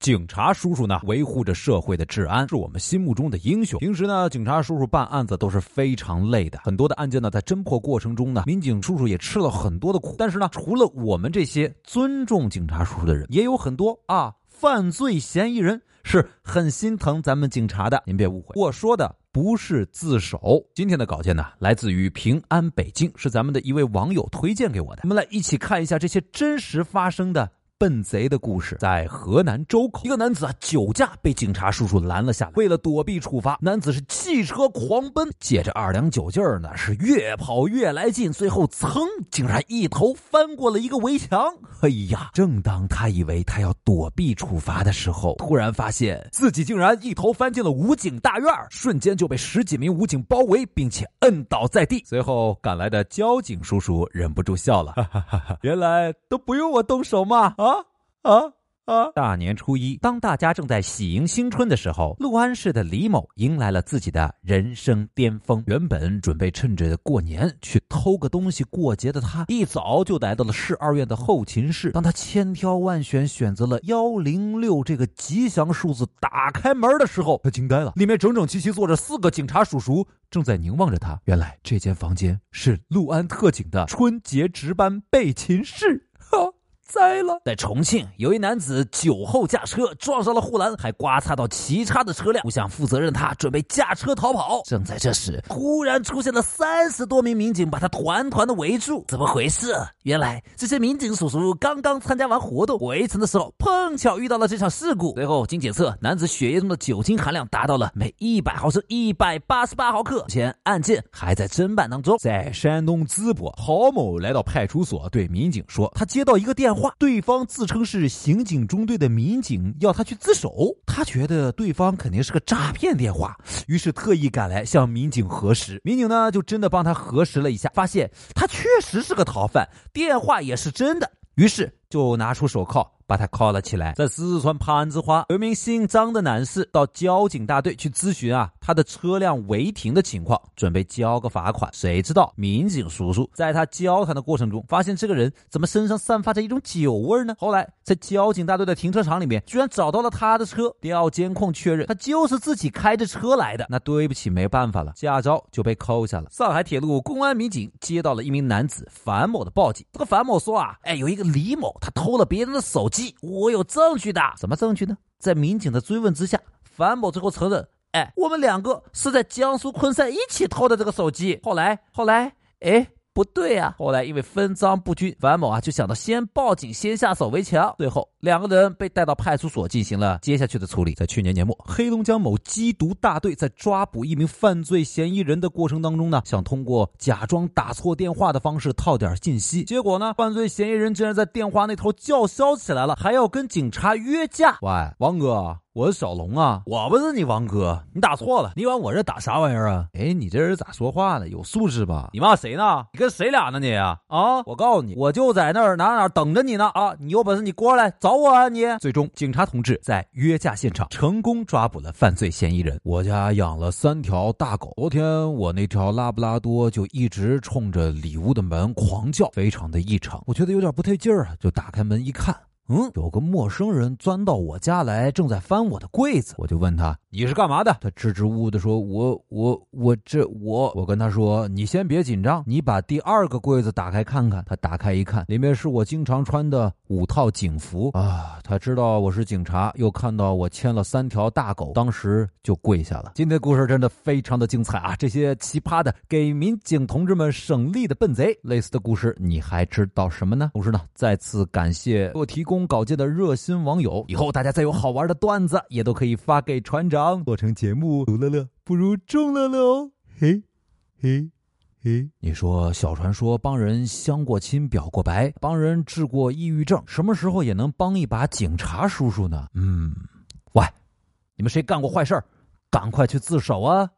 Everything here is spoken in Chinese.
警察叔叔呢，维护着社会的治安，是我们心目中的英雄。平时呢，警察叔叔办案子都是非常累的，很多的案件呢，在侦破过程中呢，民警叔叔也吃了很多的苦。但是呢，除了我们这些尊重警察叔叔的人，也有很多啊，犯罪嫌疑人是很心疼咱们警察的。您别误会，我说的。不是自首。今天的稿件呢，来自于平安北京，是咱们的一位网友推荐给我的。我们来一起看一下这些真实发生的。笨贼的故事，在河南周口，一个男子啊酒驾被警察叔叔拦了下来。为了躲避处罚，男子是汽车狂奔，借着二两酒劲儿呢，是越跑越来劲，最后噌，竟然一头翻过了一个围墙。哎呀！正当他以为他要躲避处罚的时候，突然发现自己竟然一头翻进了武警大院，瞬间就被十几名武警包围，并且摁倒在地。随后赶来的交警叔叔忍不住笑了，哈哈哈哈原来都不用我动手吗？啊！啊啊！大年初一，当大家正在喜迎新春的时候，六安市的李某迎来了自己的人生巅峰。原本准备趁着过年去偷个东西过节的他，一早就来到了市二院的后勤室。当他千挑万选选择了幺零六这个吉祥数字，打开门的时候，他惊呆了，里面整整齐齐坐着四个警察叔叔，正在凝望着他。原来这间房间是六安特警的春节值班备勤室。栽了！在重庆，有一男子酒后驾车撞上了护栏，还刮擦到其他的车辆。不想负责任，他准备驾车逃跑。正在这时，突然出现了三十多名民警，把他团团的围住。怎么回事？原来这些民警叔叔刚刚参加完活动，回程的时候碰巧遇到了这场事故。随后经检测，男子血液中的酒精含量达到了每一百毫升一百八十八毫克。目前案件还在侦办当中。在山东淄博，郝某来到派出所，对民警说：“他接到一个电话。”话，对方自称是刑警中队的民警，要他去自首。他觉得对方肯定是个诈骗电话，于是特意赶来向民警核实。民警呢，就真的帮他核实了一下，发现他确实是个逃犯，电话也是真的。于是就拿出手铐。把他铐了起来。在四川攀枝花，有一名姓张的男士到交警大队去咨询啊，他的车辆违停的情况，准备交个罚款。谁知道民警叔叔在他交谈的过程中，发现这个人怎么身上散发着一种酒味呢？后来在交警大队的停车场里面，居然找到了他的车，调监控确认他就是自己开着车来的。那对不起，没办法了，驾照就被扣下了。上海铁路公安民警接到了一名男子樊某的报警，这个樊某说啊，哎，有一个李某，他偷了别人的手机。我有证据的，什么证据呢？在民警的追问之下，樊某最后承认，哎，我们两个是在江苏昆山一起偷的这个手机。后来，后来，哎。不对啊！后来因为分赃不均，樊某啊就想到先报警，先下手为强。最后两个人被带到派出所进行了接下去的处理。在去年年末，黑龙江某缉毒大队在抓捕一名犯罪嫌疑人的过程当中呢，想通过假装打错电话的方式套点信息。结果呢，犯罪嫌疑人竟然在电话那头叫嚣起来了，还要跟警察约架。喂，王哥。我是小龙啊，我不是你王哥，你打错了，你往我这打啥玩意儿啊？哎，你这人咋说话呢？有素质吧？你骂谁呢？你跟谁俩呢你啊？啊！我告诉你，我就在那儿哪哪等着你呢啊！你有本事你过来找我啊你！最终，警察同志在约架现场成功抓捕了犯罪嫌疑人。我家养了三条大狗，昨天我那条拉布拉多就一直冲着里屋的门狂叫，非常的异常，我觉得有点不对劲儿啊，就打开门一看。嗯，有个陌生人钻到我家来，正在翻我的柜子。我就问他：“你是干嘛的？”他支支吾吾的说：“我我我这我……”我跟他说：“你先别紧张，你把第二个柜子打开看看。”他打开一看，里面是我经常穿的五套警服啊。他知道我是警察，又看到我牵了三条大狗，当时就跪下了。今天故事真的非常的精彩啊！这些奇葩的给民警同志们省力的笨贼，类似的故事你还知道什么呢？同时呢，再次感谢给我提供。稿界的热心网友，以后大家再有好玩的段子，也都可以发给船长做成节目。独乐乐不如众乐乐哦，嘿，嘿，嘿。你说小传说帮人相过亲、表过白，帮人治过抑郁症，什么时候也能帮一把警察叔叔呢？嗯，喂，你们谁干过坏事儿赶快去自首啊！